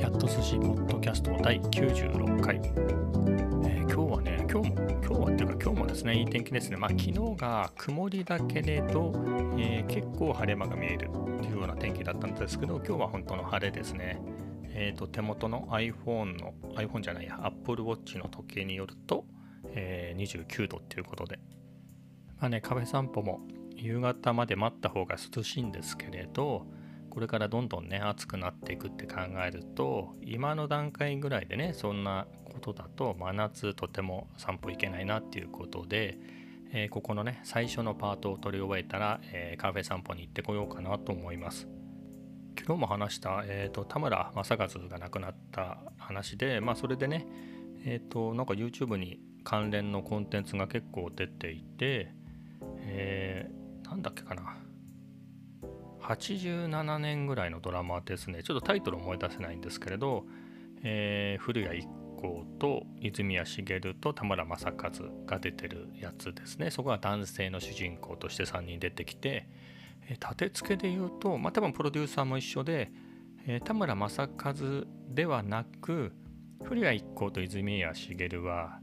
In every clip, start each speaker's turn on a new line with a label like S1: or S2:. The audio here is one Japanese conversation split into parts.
S1: キャット寿司ポッドキャスト第96回、えー、今日はね今日も今日はっていうか今日もですねいい天気ですね。まあ昨日が曇りだけれど、えー、結構晴れ間が見えるというような天気だったんですけど今日は本当の晴れですね。えーと、手元の iPhone の iPhone じゃないや Apple Watch の時計によると、えー、29度っていうことで。まあねカフェ散歩も夕方まで待った方が涼しいんですけれどこれからどんどんね暑くなっていくって考えると今の段階ぐらいでねそんなことだと真夏とても散歩行けないなっていうことで、えー、ここのね最初のパートを取り終えたら、えー、カフェ散歩に行ってこようかなと思います。昨日も話した、えーと、田村正和が亡くなった話でまあそれでねえっ、ー、となんか YouTube に関連のコンテンツが結構出ていて、えー、なんだっけかな。87年ぐらいのドラマですね。ちょっとタイトル思い出せないんですけれど、えー、古谷一行と泉谷しげると田村正和が出てるやつですね。そこが男性の主人公として3人出てきて、えー、立て付けで言うとまあ多分プロデューサーも一緒で、えー、田村正和ではなく古谷一行と泉谷しげるは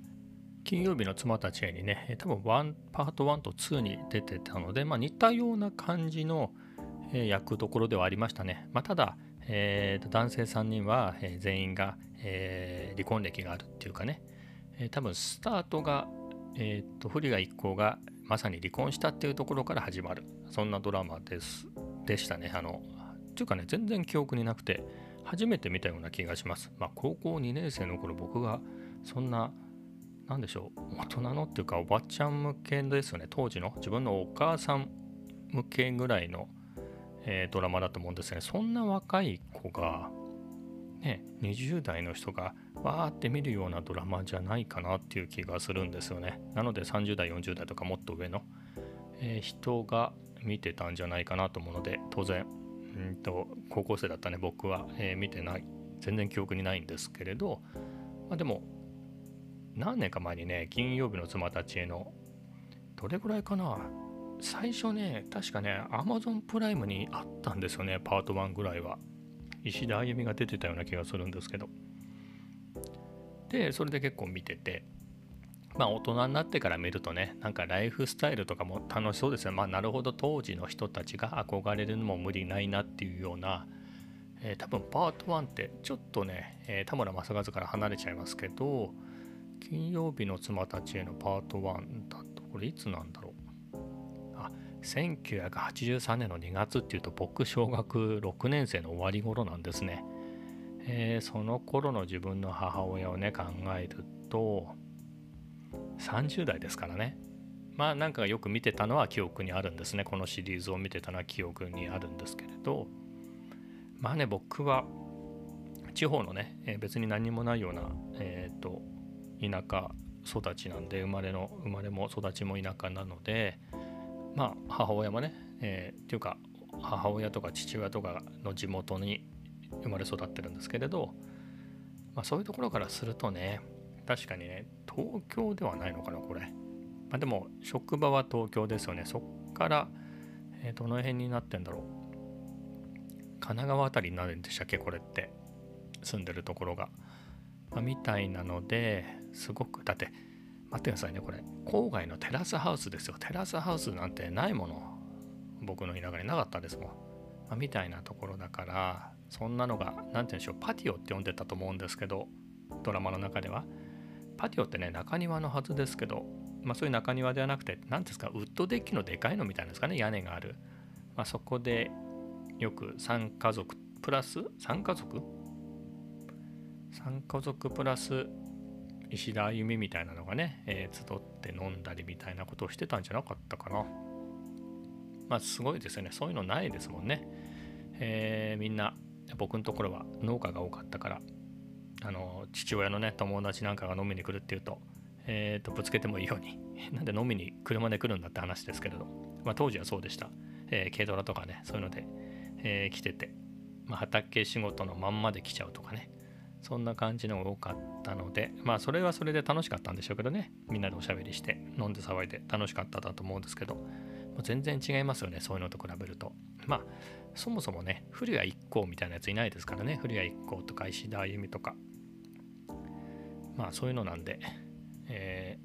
S1: 金曜日の妻たちへにね多分1パート1と2に出てたので、まあ、似たような感じのえ役どころではありましたね。まあ、ただ、えー、男性3人は、全員が、え離婚歴があるっていうかね、え多分スタートが、えー、と不利が一行がまさに離婚したっていうところから始まるそんなドラマですでしたね。あのっていうかね全然記憶になくて初めて見たような気がします。まあ、高校2年生の頃僕がそんな何でしょう大人のっていうかおばちゃん向けですよね当時の自分のお母さん向けぐらいのえー、ドラマだと思うんですね。そんな若い子がね20代の人がわーって見るようなドラマじゃないかなっていう気がするんですよね。なので30代40代とかもっと上の、えー、人が見てたんじゃないかなと思うので当然んと高校生だったね僕は、えー、見てない。全然記憶にないんですけれど、まあ、でも何年か前にね金曜日の妻たちへのどれぐらいかな？最初ね、確かね、Amazon プライムにあったんですよね、パート1ぐらいは。石田あゆみが出てたような気がするんですけど。で、それで結構見てて、まあ大人になってから見るとね、なんかライフスタイルとかも楽しそうですね。まあなるほど当時の人たちが憧れるのも無理ないなっていうような、えー、多分パート1ってちょっとね、えー、田村正和から離れちゃいますけど、金曜日の妻たちへのパート1だと、これいつなんだろう。1983年の2月っていうと僕小学6年生の終わり頃なんですね、えー、その頃の自分の母親をね考えると30代ですからね。まあなんかよく見てたのは記憶にあるんですね。このシリーズを見てたのは記憶にあるんですけれど。まあね僕は地方のね、えー、別に何もないようなえっ、ー、と田舎育ちなんで生まれの生まれも育ちも田舎なのでまあ母親もね、えー、っていうか母親とか父親とかの地元に生まれ育ってるんですけれど、まあ、そういうところからするとね確かにね東京ではないのかなこれ、まあ、でも職場は東京ですよね。そっから、えー、どの辺になってんだろう。神奈川辺りになるんでしたっけこれって。住んでるところが、まあ、みたいなのですごくだって待ってくださいねこれ。郊外のテラスハウスですよ。テラスハウスなんてないもの。僕の田舎になかったですもん、まあ、みたいなところだからそんなのが何て言うんでしょうパティオって呼んでたと思うんですけどドラマの中では。パティオってね中庭のはずですけどまあそういう中庭ではなくて何ですかウッドデッキのでかいのみたいなんですかね屋根がある、まあ、そこでよく3家族プラス？3家族 ?3 家族プラス石田あゆみみたいなのがね、えー、集って飲んだりみたいなことをしてたんじゃなかったかな。まあすごいですよね。そういうのないですもんね。えー、みんな僕のところは農家が多かったからあの父親のね友達なんかが飲みに来るっていうと,、えーと、ぶつけてもいいように なんで飲みに車で来るんだって話ですけれど、まあ、当時はそうでした、えー、軽トラとかねそういうので、えー、来てて、まあ、畑仕事のまんまで来ちゃうとかねそんな感じのが多かったのでまあそれはそれで楽しかったんでしょうけどね。みんなでおしゃべりして飲んで騒いで楽しかっただと思うんですけど。もう全然違いますよねそういうのと比べると。まあそもそもね古谷一行みたいなやついないですからね。古谷一行とか石田あゆみとか。まあそういうのなんで、え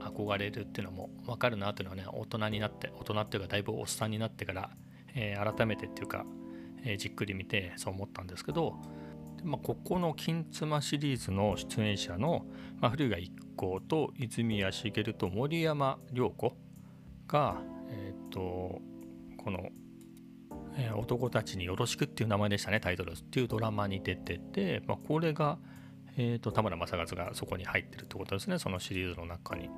S1: ー、憧れるっていうのも分かるなっていうのはね大人になって大人っていうかだいぶおっさんになってから、えー、改めてっていうか、えー、じっくり見てそう思ったんですけどまあ、ここの「金妻」シリーズの出演者の、まあ、古谷一行と泉谷しげると森山良子が、えーと、この、えー、男たちによろしく」っていう名前でしたねタイトルっていうドラマに出てて、まあ、これが、えーと、田村正和がそこに入ってるってことですねそのシリーズの中に。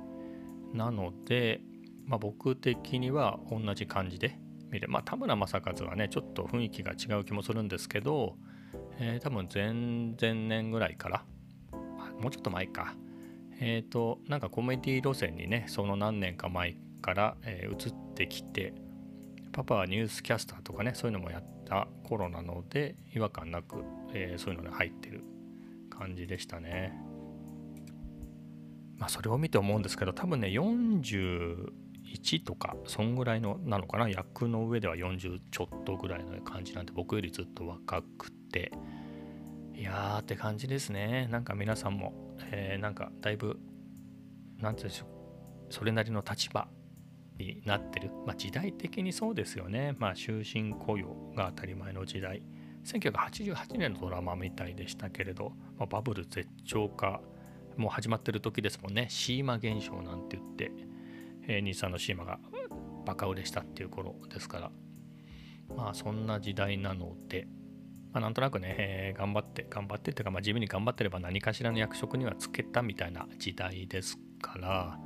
S1: なので、まあ、僕的には同じ感じで見るまあ田村正和はねちょっと雰囲気が違う気もするんですけどえー、多分前々年ぐらいから。もうちょっと前か。えっ、ー、となんかコメディ路線にねその何年か前から、えー、移ってきてパパはニュースキャスターとかねそういうのもやった頃なので違和感なく、えー、そういうのに入ってる感じでしたね。まあそれを見て思うんですけど多分ね41とかそんぐらいのなのかな？役の上では40ちょっとぐらいの感じなんで僕よりずっと若くて。いやーって感じですね。なんか皆さんも、えー、なんかだいぶ何て言うんでしょうそれなりの立場になってる、まあ、時代的にそうですよね。まあ終身雇用が当たり前の時代。1988年のドラマみたいでしたけれど、まあ、バブル絶頂化もう始まってる時ですもんね。シーマ現象なんて言って、えー、日産のシーマがバカ売れしたっていう頃ですから。まあそんな時代なので。まあ、なんとなくね、えー、頑張って、頑張ってっていうか、まあ、地味に頑張ってれば何かしらの役職にはつけたみたいな時代ですから、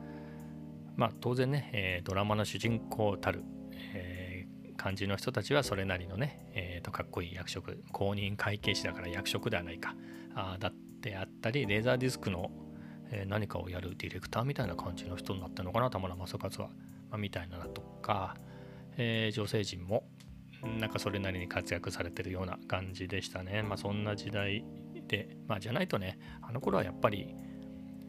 S1: まあ、当然ね、えー、ドラマの主人公たる、えー、感じの人たちはそれなりのね、えー、とかっこいい役職、公認会計士だから役職ではないか、あだってあったり、レーザーディスクの、えー、何かをやるディレクターみたいな感じの人になったのかな、田村正和は、まあ、みたいなのとか、えー、女性陣も、なんかそれなりに活躍されてるような感じでしたね。まあそんな時代で、まあじゃないとね、あの頃はやっぱり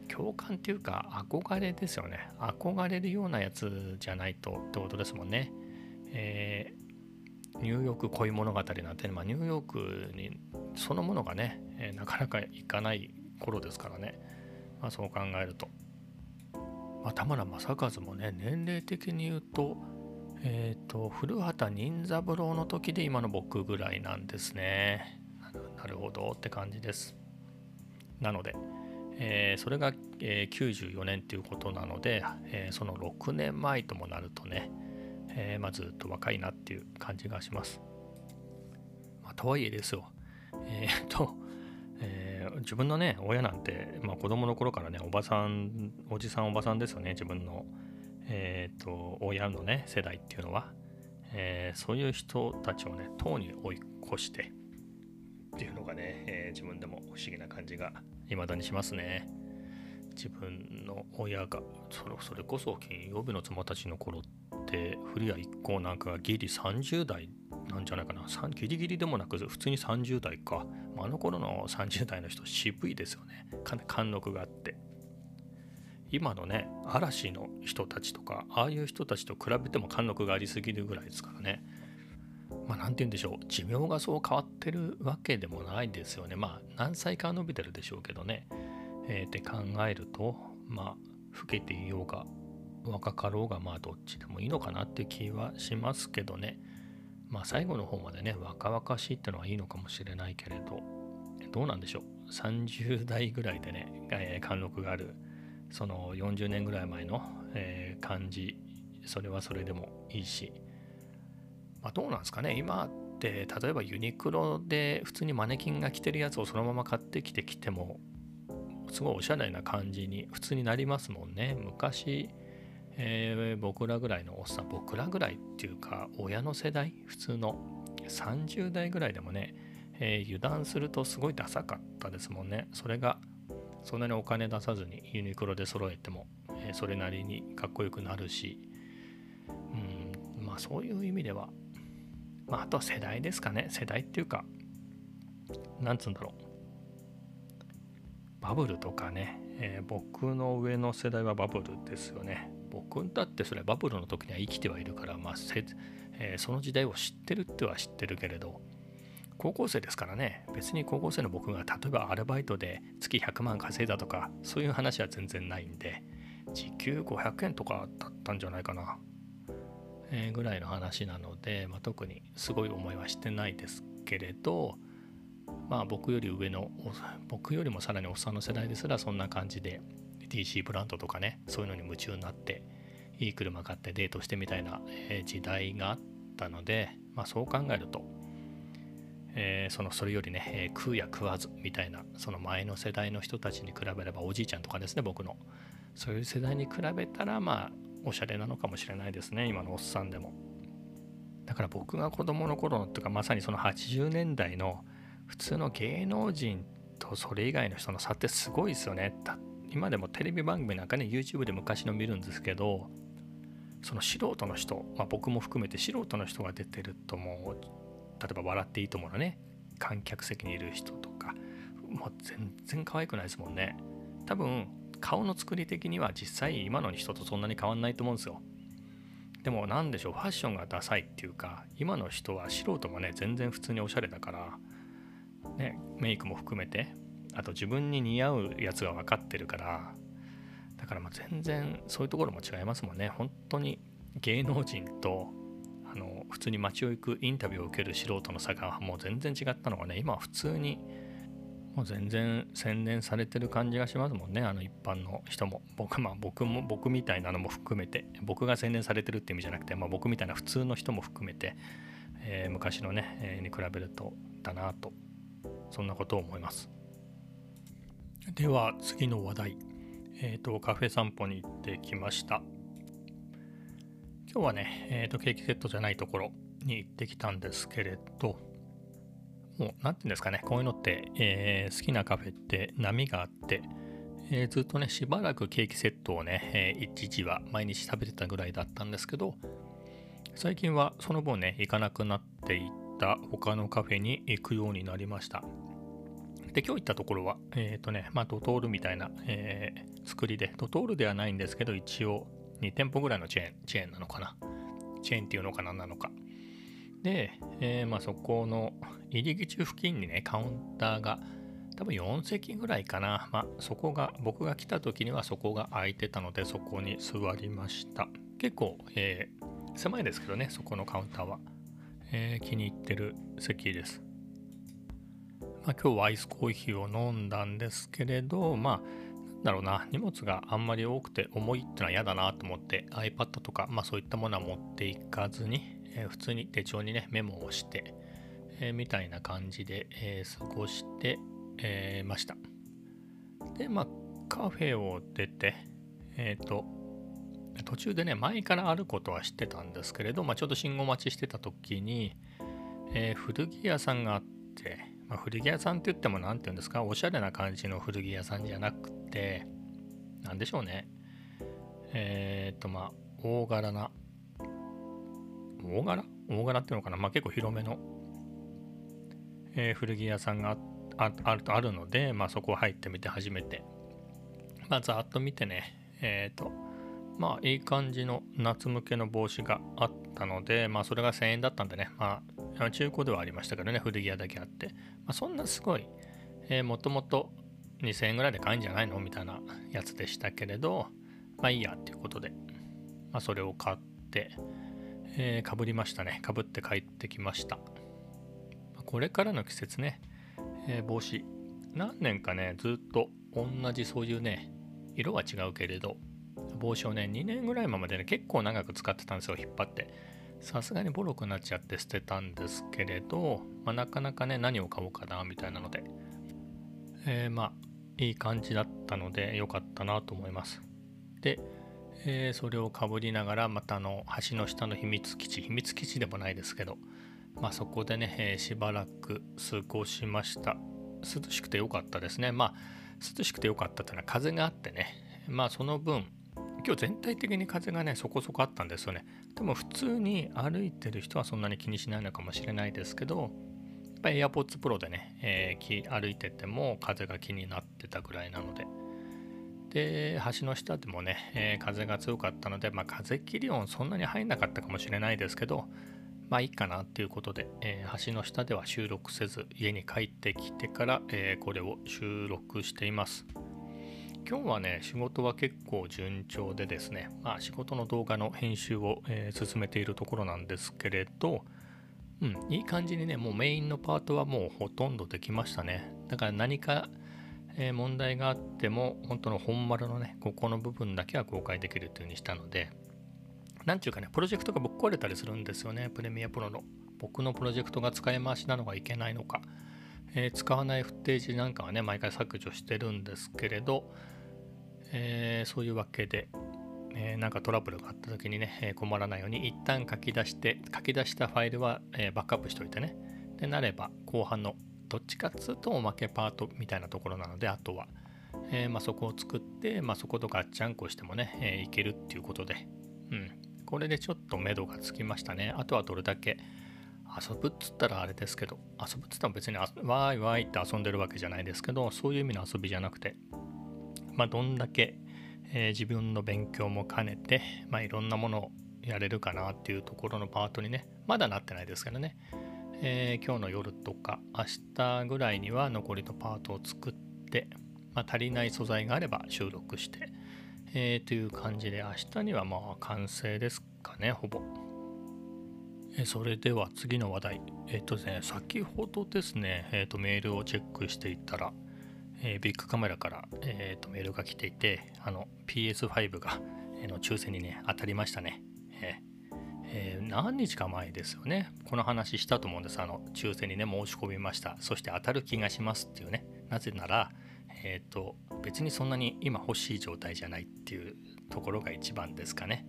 S1: 共感っていうか憧れですよね。憧れるようなやつじゃないとってことですもんね。えー、ニューヨーク恋物語なんて、まあ、ニューヨークにそのものがね、えー、なかなか行かない頃ですからね。まあそう考えると。まあ、田村正和もね、年齢的に言うと、えっ、ー、と、古畑任三郎の時で今の僕ぐらいなんですね。なるほどって感じです。なので、えー、それが、えー、94年っていうことなので、えー、その6年前ともなるとね、えま、ずっと若いなっていう感じがします。まあ、とはいえですよ。えっ と、え自分のね、親なんて、まあ、子供の頃からね、おばさん、おじさんおばさんですよね、自分の。えーと、親のね世代っていうのは、えー、そういう人たちをね党に追い越してっていうのがね、えー、自分でも不思議な感じが未だにしますね。自分の親がそれこそ金曜日の妻たちの頃って古谷一行なんかがギリ30代なんじゃないかな。ギリギリでもなく普通に30代か。まあの頃の30代の人渋いですよね。貫禄があって。今のね嵐の人たちとかああいう人たちと比べても貫禄がありすぎるぐらいですからね。まあ何て言うんでしょう。寿命がそう変わってるわけでもないですよね。まあ何歳か伸びてるでしょうけどね。えー、って考えるとまあ老けていようが若かろうがまあどっちでもいいのかなって気はしますけどね。まあ最後の方までね若々しいってのはいいのかもしれないけれどどうなんでしょう。30代ぐらいでね、えー、貫禄があるその40年ぐらい前の、えー、感じそれはそれでもいいし、まあ、どうなんですかね。今って例えばユニクロで普通にマネキンが着てるやつをそのまま買ってきて着てもすごいおしゃれな感じに普通になりますもんね。昔、えー、僕らぐらいのおっさん僕らぐらいっていうか親の世代普通の30代ぐらいでもね、えー、油断するとすごいダサかったですもんね。それがそんなにお金出さずにユニクロで揃えても、え、それなりにかっこよくなるし、うん、まあそういう意味では、まああとは世代ですかね。世代っていうか、なんつうんだろう。バブルとかね、えー、僕の上の世代はバブルですよね。僕だってそれバブルの時には生きてはいるから、まあせえー、その時代を知ってるっては知ってるけれど高校生ですからね。別に高校生の僕が例えばアルバイトで月100万稼いだとかそういう話は全然ないんで時給500円とかだったんじゃないかな、えー、ぐらいの話なので、まあ、特にすごい思いはしてないですけれどまあ僕より上の僕よりもさらにおっさんの世代ですらそんな感じで DC ブランドとかねそういうのに夢中になっていい車買ってデートしてみたいな時代があったので、まあ、そう考えると、えー、そのそれよりね、えー、食うや食わずみたいなその前の世代の人たちに比べればおじいちゃんとかですね僕の。そういう世代に比べたらまあおしゃれなのかもしれないですね今のおっさんでも。だから僕が子供の頃のっていうかまさにその80年代の普通の芸能人とそれ以外の人の差ってすごいですよね。今でもテレビ番組なんかね YouTube で昔の見るんですけどその素人の人、まあ、僕も含めて素人の人が出てるともう例えば「笑っていいとも」のね。観客席にいる人とか。もう全然可愛くないですもんね。多分顔の作り的には実際今の人とそんなに変わんないと思うんですよ。でも何でしょうファッションがダサいっていうか今の人は素人もね全然普通におしゃれだからねメイクも含めてあと自分に似合うやつが分かってるからだからま全然そういうところも違いますもんね。本当に芸能人と普通に街を行くインタビューを受ける素人の差がもう全然違ったのがね今は普通にもう全然洗練されてる感じがしますもんね。あの一般の人も。僕,、まあ、僕も僕みたいなのも含めて僕が洗練されてるって意味じゃなくて、まあ、僕みたいな普通の人も含めて、えー、昔のね、えー、に比べるとだなと。そんなことを思います。では次の話題。えっ、ー、とカフェ散歩に行ってきました。今日はね、えーと、ケーキセットじゃないところに行ってきたんですけれどもう何て言うんですかねこういうのって、えー、好きなカフェって波があって、えー、ずっとねしばらくケーキセットをね、えー、一時は毎日食べてたぐらいだったんですけど最近はその分ね行かなくなっていった他のカフェに行くようになりました。で今日行ったところはえっ、ー、とねまあドトールみたいな、えー、作りでドトールではないんですけど一応2店舗ぐらいのチェーン、チェーンなのかな？チェーンっていうのかななのか。で、えー、まあそこの入り口付近にね、カウンターが多分4席ぐらいかな。まあそこが、僕が来た時にはそこが空いてたので、そこに座りました。結構、えー、狭いですけどね、そこのカウンターは。えー、気に入ってる席です。まあ、今日はアイスコーヒーを飲んだんですけれど、まあだろうな、荷物があんまり多くて重いってのは嫌だなと思って iPad とか、まあそういったものは持っていかずに、えー、普通に手帳にね、メモをして、えー、みたいな感じで、えー、過ごして、えました。で、まあカフェを出て、えっ、と、途中でね、前からあることは知ってたんですけれど、まあ、ちょうど信号待ちしてた時に、え古着屋さんがあって、まあ、古着屋さんって言っても何て言うんですかおしゃれな感じの古着屋さんじゃなくて何でしょうね。えっ、とまあ大柄な大柄？大柄っていうのかな？まあ結構広めの、えー、古着屋さんがああるあるので、まあ、そこ入ってみて初めて。まあざっと見てね。えっ、とまあいい感じの夏向けの帽子があったのでまあそれが1000円だったんでね。まあ中古ではありましたけどね古着屋だけあって。まあ、そんなすごい、もともと2000円ぐらいで買えんじゃないのみたいなやつでしたけれど、まあいいやっていうことで、まあ、それを買って、えー、かぶりましたね。かぶって帰ってきました。これからの季節ね、えー、帽子、何年かね、ずっと同じそういうね、色は違うけれど、帽子をね、2年ぐらいまでね、結構長く使ってたんですよ、引っ張って。さすがにボロくなっちゃって捨てたんですけれど、まあ、なかなかね何を買おうかなみたいなので、えー、まあいい感じだったので良かったなと思います。で、えー、それをかぶりながらまたあの橋の下の秘密基地秘密基地でもないですけどまあそこでね、えー、しばらく過ごしました。涼しくて良かったですね。まあ涼しくて良かったというのは風があってね。まあその分今日全体的に風がねそこそこあったんですよね。でも普通に歩いてる人はそんなに気にしないのかもしれないですけどっぱり AirPods Pro でね、えー、歩いてても風が気になってたぐらいなので。で橋の下でもね、えー、風が強かったので、まあ、風切り音そんなに入んなかったかもしれないですけどまあいいかなっていうことで、えー、橋の下では収録せず家に帰ってきてから、えー、これを収録しています。今日はね仕事は結構順調でですね、まあ、仕事の動画の編集を、えー、進めているところなんですけれどうん、いい感じにね、もうメインのパートはもうほとんどできましたね。だから何か、えー、問題があっても、本当の本丸のね、ここの部分だけは公開できるという風にしたので、なんちゅうかね、プロジェクトがぶっ壊れたりするんですよね、プレミアプロの。僕のプロジェクトが使い回しなのがいけないのか、えー、使わないフッテージなんかはね、毎回削除してるんですけれど、えー、そういうわけで、えー、なんかトラブルがあった時にね、え困らないように一旦書き出して書き出したファイルは、えバックアップしておいてね。でなれば後半のどっちかっつうとおまけパートみたいなところなのであとは、えー、まあ、そこを作って、まあ、そことガッチャンコしてもね、えー、いけるっていうことで、うん、これでちょっと目処がつきましたね。あとはどれだけ遊ぶっつったらあれですけど遊ぶっつったら別にわーいわいって遊んでるわけじゃないですけどそういう意味の遊びじゃなくてまあどんだけえー、自分の勉強も兼ねて、まあ、いろんなものをやれるかなっていうところのパートにねまだなってないですけどね、えー、今日の夜とか明日ぐらいには残りのパートを作って、まあ、足りない素材があれば収録して、えー、という感じで明日にはまあ完成ですかねほぼ。えそれでは次の話題。えっ、とですね、先ほどですね、えっ、とメールをチェックしていたら、えー、ビッグカメラから、えーと、メールが来ていてあの PS5 が、えー、の抽選にね当たりましたね、ええー、何日か前ですよね。この話したと思うんです。あの抽選にね申し込みました。そして当たる気がしますっていうね。なぜならえっ、ー、と別にそんなに今欲しい状態じゃないっていうところが一番ですかね、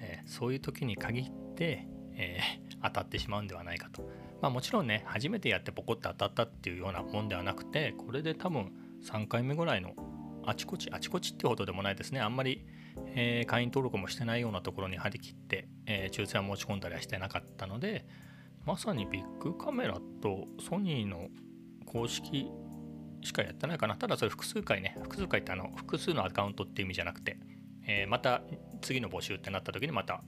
S1: えそういう時に限ってえ、当たってしまうんではないかと。まあもちろんね初めてやってポコッと当たったっていうようなもんではなくてこれで多分3回目ぐらいのあちこちあちこちってほどでもないですね。あんまり、えー、会員登録もしてないようなところに張り切って、えー、抽選を持ち込んだりはしてなかったのでまさにビッグカメラとソニーの公式しかやってないかな。ただそれ複数回ね複数回ってあの複数のアカウントっていう意味じゃなくて、えー、また次の募集ってなった時にまた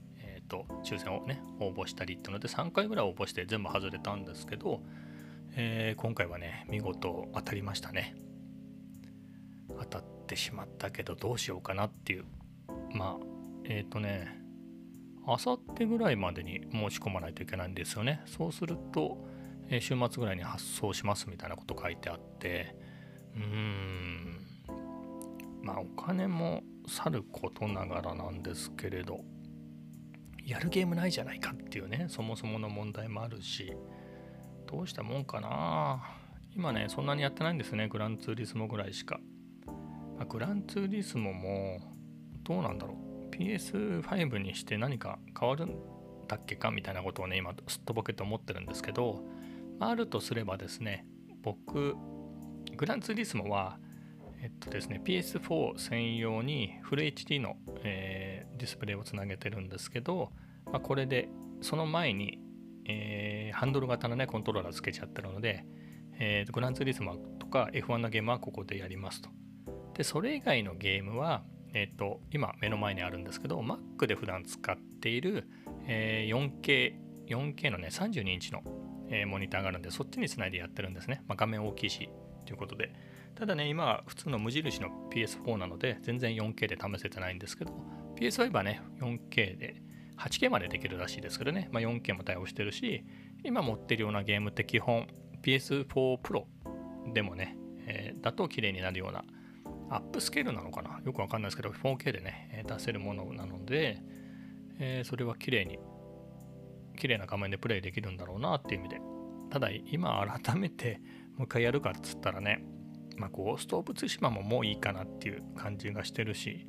S1: と抽選をね応募したりってので3回ぐらい応募して全部外れたんですけど、えー、今回はね見事当たりましたね。当たってしまったけどどうしようかなっていう。まあえっ、ー、とねあさってぐらいまでに申し込まないといけないんですよね。そうすると、えー、週末ぐらいに発送しますみたいなこと書いてあってうーんまあお金もさることながらなんですけれど。やるゲームないじゃないかっていうねそもそもの問題もあるしどうしたもんかな。今ねそんなにやってないんですねグランツーリスモぐらいしか、まあ、グランツーリスモもどうなんだろう。PS5 にして何か変わるんだっけかみたいなことをね今すっとぼけて思ってるんですけど、あ、るとすればですね僕グランツーリスモはえっとですね、PS4 専用にフル HD の、えー、ディスプレイをつなげてるんですけど、まあ、これでその前に、えー、ハンドル型のねコントローラーつけちゃってるので、えー、グランツーリスモとか F1 のゲームはここでやりますと。で、それ以外のゲームは、えっ、と、今目の前にあるんですけど、Mac で普段使っている、え、4K、4K のね、32インチの、え、モニターがあるんで、そっちにつないでやってるんですね。まあ、画面大きいし、ということで。ただね、今は普通の無印の PS4 なので、全然 4K で試せてないんですけど、PS5 はね、4K で 8K までできるらしいですけどね、まあ、4K も対応してるし、今持ってるようなゲームって基本 PS4 Pro でもね、えー、だと綺麗になるようなアップスケールなのかな？よくわかんないですけど 4K でね出せるものなので、えー、それは綺麗に綺麗な画面でプレイできるんだろうなっていう意味で。ただ今改めてもう一回やるかっつったらねまあ、ゴースト・オブ・ツシマももういいかなっていう感じがしてるし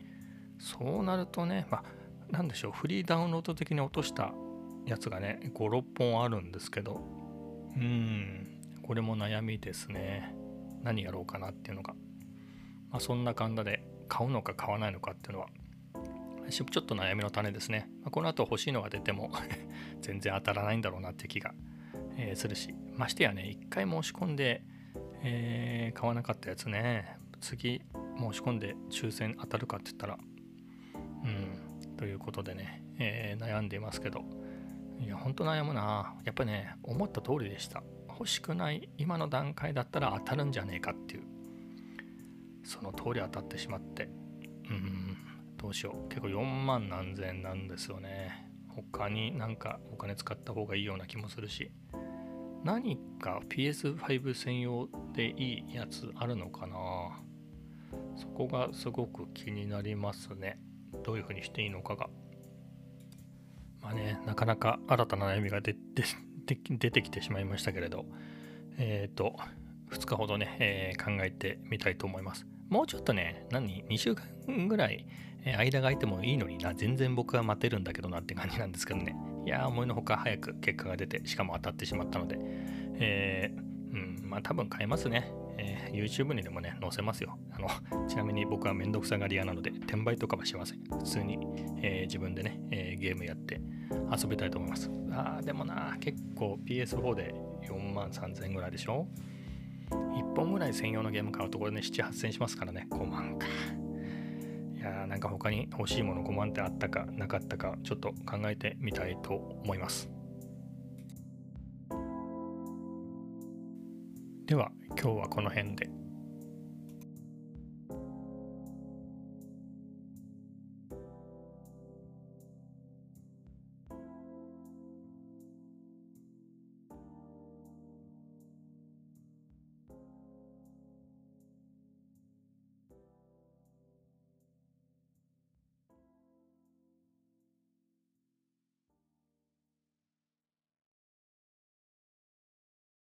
S1: そうなるとね、まあ、なんでしょうフリーダウンロード的に落としたやつがね56本あるんですけどうんこれも悩みですね。何やろうかなっていうのが、まあ、そんな感じで買うのか買わないのかっていうのはちょっと悩みの種ですね、まあ、この後欲しいのが出ても 全然当たらないんだろうなって気が、えー、するし。ましてやね一回申し込んでえー、買わなかったやつね。次申し込んで抽選当たるかって言ったらうん。ということでね、えー、悩んでいますけど、いやほんと悩むな。やっぱね思った通りでした。欲しくない今の段階だったら当たるんじゃねえかっていう。その通り当たってしまって。うん。どうしよう。結構4万何千なんですよね。他になんかお金使った方がいいような気もするし。何か PS5 専用でいいやつあるのかな。そこがすごく気になりますね。どういう風にしていいのかが。まあねなかなか新たな悩みが出て出てきてしまいましたけれど。えっ、ー、と2日ほどね、えー、考えてみたいと思います。もうちょっとね何2週間ぐらい間が空いてもいいのにな。全然僕は待てるんだけどなって感じなんですけどね。いや思いのほか早く結果が出てしかも当たってしまったので。えー、うんまあ多分買えますね。えー、YouTube にでもね、載せますよ。のちなみに僕はめんどくさがり屋なので、転売とかはしません。普通に、えー、自分でね、えー、ゲームやって遊びたいと思います。あー、でもな、結構 PS4 で4万3000円ぐらいでしょ ?1 本ぐらい専用のゲーム買うとこれね、7、8000円しますからね、5万か。いやー、なんか他に欲しいもの5万ってあったかなかったか、ちょっと考えてみたいと思います。では今日はこの辺で。